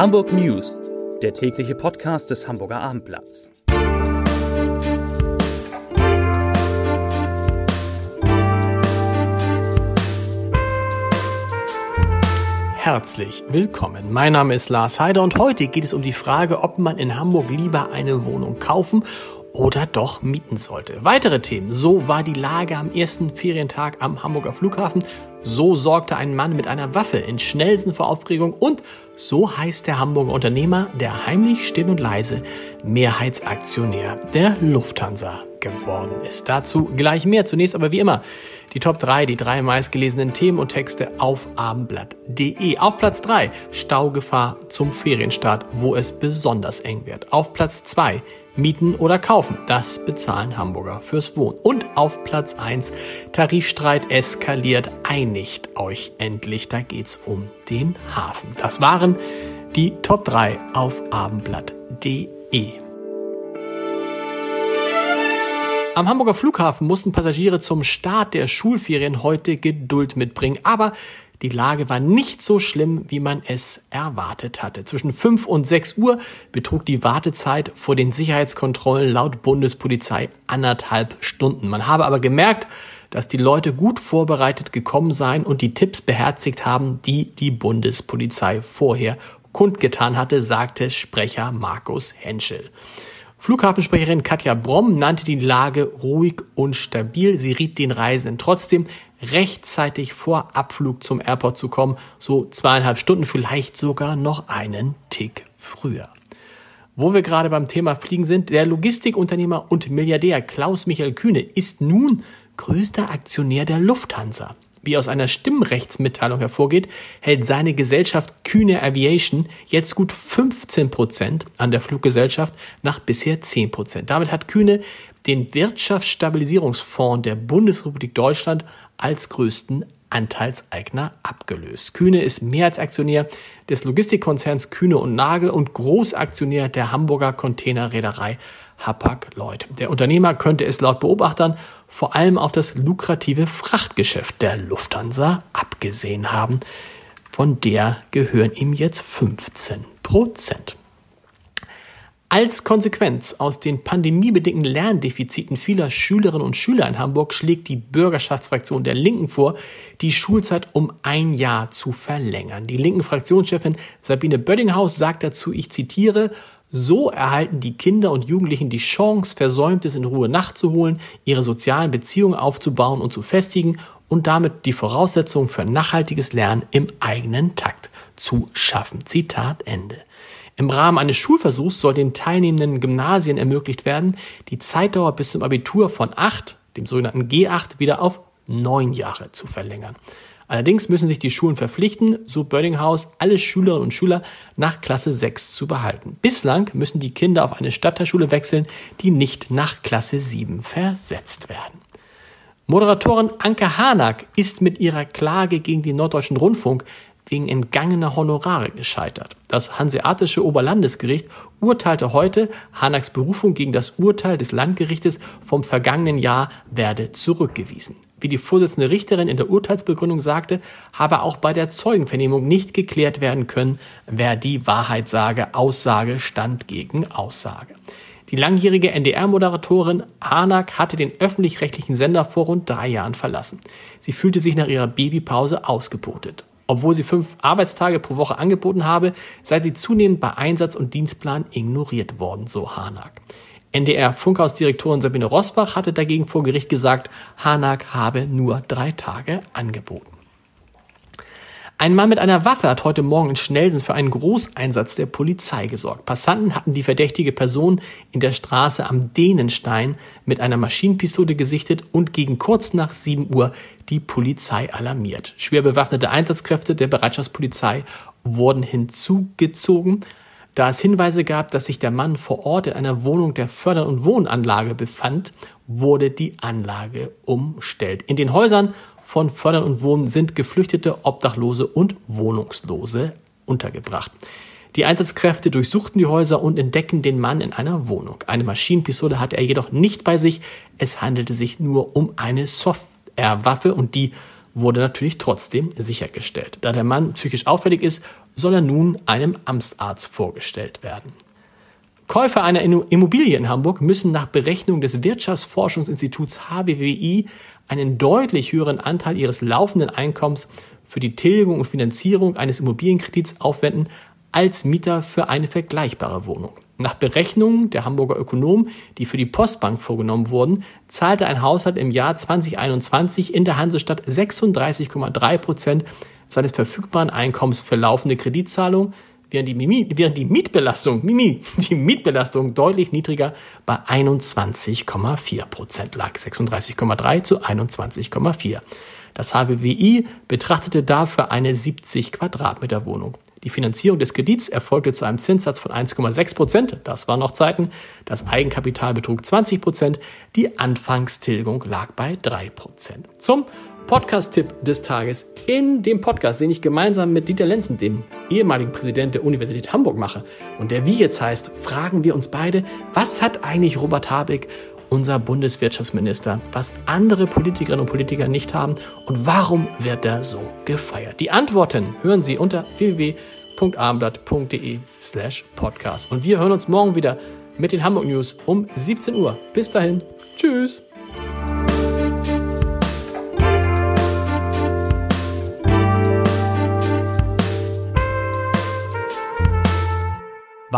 Hamburg News, der tägliche Podcast des Hamburger Abendblatts. Herzlich willkommen. Mein Name ist Lars Heider und heute geht es um die Frage, ob man in Hamburg lieber eine Wohnung kaufen oder doch mieten sollte. Weitere Themen. So war die Lage am ersten Ferientag am Hamburger Flughafen. So sorgte ein Mann mit einer Waffe in Schnellsen vor Aufregung und so heißt der Hamburger Unternehmer, der heimlich still und leise Mehrheitsaktionär der Lufthansa geworden ist. Dazu gleich mehr. Zunächst aber wie immer die Top 3, die drei meistgelesenen Themen und Texte auf abendblatt.de. Auf Platz 3 Staugefahr zum Ferienstart, wo es besonders eng wird. Auf Platz 2 Mieten oder kaufen, das bezahlen Hamburger fürs Wohnen. Und auf Platz 1 Tarifstreit eskaliert, einigt euch endlich, da geht's um den Hafen. Das waren die Top 3 auf abendblatt.de. Am Hamburger Flughafen mussten Passagiere zum Start der Schulferien heute Geduld mitbringen, aber die Lage war nicht so schlimm, wie man es erwartet hatte. Zwischen 5 und 6 Uhr betrug die Wartezeit vor den Sicherheitskontrollen laut Bundespolizei anderthalb Stunden. Man habe aber gemerkt, dass die Leute gut vorbereitet gekommen seien und die Tipps beherzigt haben, die die Bundespolizei vorher kundgetan hatte, sagte Sprecher Markus Henschel. Flughafensprecherin Katja Bromm nannte die Lage ruhig und stabil. Sie riet den Reisenden trotzdem, rechtzeitig vor Abflug zum Airport zu kommen, so zweieinhalb Stunden, vielleicht sogar noch einen Tick früher. Wo wir gerade beim Thema Fliegen sind, der Logistikunternehmer und Milliardär Klaus Michael Kühne ist nun größter Aktionär der Lufthansa. Wie aus einer Stimmrechtsmitteilung hervorgeht, hält seine Gesellschaft Kühne Aviation jetzt gut 15 Prozent an der Fluggesellschaft nach bisher 10 Prozent. Damit hat Kühne den Wirtschaftsstabilisierungsfonds der Bundesrepublik Deutschland als größten Anteilseigner abgelöst. Kühne ist Mehrheitsaktionär des Logistikkonzerns Kühne und Nagel und Großaktionär der Hamburger Containerreederei Hapag-Lloyd. Der Unternehmer könnte es laut Beobachtern vor allem auf das lukrative Frachtgeschäft der Lufthansa abgesehen haben. Von der gehören ihm jetzt 15 Prozent. Als Konsequenz aus den pandemiebedingten Lerndefiziten vieler Schülerinnen und Schüler in Hamburg schlägt die Bürgerschaftsfraktion der Linken vor, die Schulzeit um ein Jahr zu verlängern. Die linken Fraktionschefin Sabine Böddinghaus sagt dazu, ich zitiere, so erhalten die Kinder und Jugendlichen die Chance, Versäumtes in Ruhe nachzuholen, ihre sozialen Beziehungen aufzubauen und zu festigen und damit die Voraussetzungen für nachhaltiges Lernen im eigenen Takt zu schaffen. Zitat Ende. Im Rahmen eines Schulversuchs soll den teilnehmenden Gymnasien ermöglicht werden, die Zeitdauer bis zum Abitur von acht, dem sogenannten G8, wieder auf neun Jahre zu verlängern. Allerdings müssen sich die Schulen verpflichten, so Bördinghaus, alle Schülerinnen und Schüler nach Klasse 6 zu behalten. Bislang müssen die Kinder auf eine Stadtteilschule wechseln, die nicht nach Klasse 7 versetzt werden. Moderatorin Anke Hanak ist mit ihrer Klage gegen den Norddeutschen Rundfunk wegen entgangener Honorare gescheitert. Das Hanseatische Oberlandesgericht urteilte heute, Hanaks Berufung gegen das Urteil des Landgerichtes vom vergangenen Jahr werde zurückgewiesen. Wie die Vorsitzende Richterin in der Urteilsbegründung sagte, habe auch bei der Zeugenvernehmung nicht geklärt werden können, wer die Wahrheit sage. Aussage stand gegen Aussage. Die langjährige NDR-Moderatorin Hanak hatte den öffentlich-rechtlichen Sender vor rund drei Jahren verlassen. Sie fühlte sich nach ihrer Babypause ausgeputet. Obwohl sie fünf Arbeitstage pro Woche angeboten habe, sei sie zunehmend bei Einsatz und Dienstplan ignoriert worden, so Hanak. NDR-Funkhausdirektorin Sabine Rosbach hatte dagegen vor Gericht gesagt, Hanak habe nur drei Tage angeboten. Ein Mann mit einer Waffe hat heute Morgen in Schnellsen für einen Großeinsatz der Polizei gesorgt. Passanten hatten die verdächtige Person in der Straße am Dänenstein mit einer Maschinenpistole gesichtet und gegen kurz nach 7 Uhr die Polizei alarmiert. Schwer bewaffnete Einsatzkräfte der Bereitschaftspolizei wurden hinzugezogen da es Hinweise gab, dass sich der Mann vor Ort in einer Wohnung der Förder- und Wohnanlage befand, wurde die Anlage umstellt. In den Häusern von Fördern und Wohnen sind Geflüchtete, Obdachlose und Wohnungslose untergebracht. Die Einsatzkräfte durchsuchten die Häuser und entdecken den Mann in einer Wohnung. Eine Maschinenpistole hatte er jedoch nicht bei sich. Es handelte sich nur um eine Softwarewaffe und die wurde natürlich trotzdem sichergestellt. Da der Mann psychisch auffällig ist, soll er nun einem Amtsarzt vorgestellt werden. Käufer einer Immobilie in Hamburg müssen nach Berechnung des Wirtschaftsforschungsinstituts HWWI einen deutlich höheren Anteil ihres laufenden Einkommens für die Tilgung und Finanzierung eines Immobilienkredits aufwenden als Mieter für eine vergleichbare Wohnung. Nach Berechnungen der Hamburger Ökonomen, die für die Postbank vorgenommen wurden, zahlte ein Haushalt im Jahr 2021 in der Hansestadt 36,3 Prozent seines verfügbaren Einkommens für laufende Kreditzahlungen, während die, während die Mietbelastung, Mimi, die Mietbelastung deutlich niedriger bei 21,4 Prozent lag. 36,3 zu 21,4. Das HWWI betrachtete dafür eine 70 Quadratmeter Wohnung. Die Finanzierung des Kredits erfolgte zu einem Zinssatz von 1,6 Prozent. Das waren noch Zeiten. Das Eigenkapital betrug 20 Prozent. Die Anfangstilgung lag bei 3 Prozent. Zum Podcast-Tipp des Tages. In dem Podcast, den ich gemeinsam mit Dieter Lenzen, dem ehemaligen Präsident der Universität Hamburg, mache und der wie jetzt heißt, fragen wir uns beide, was hat eigentlich Robert Habeck unser Bundeswirtschaftsminister, was andere Politikerinnen und Politiker nicht haben und warum wird er so gefeiert? Die Antworten hören Sie unter www.abendblatt.de slash podcast. Und wir hören uns morgen wieder mit den Hamburg News um 17 Uhr. Bis dahin, tschüss.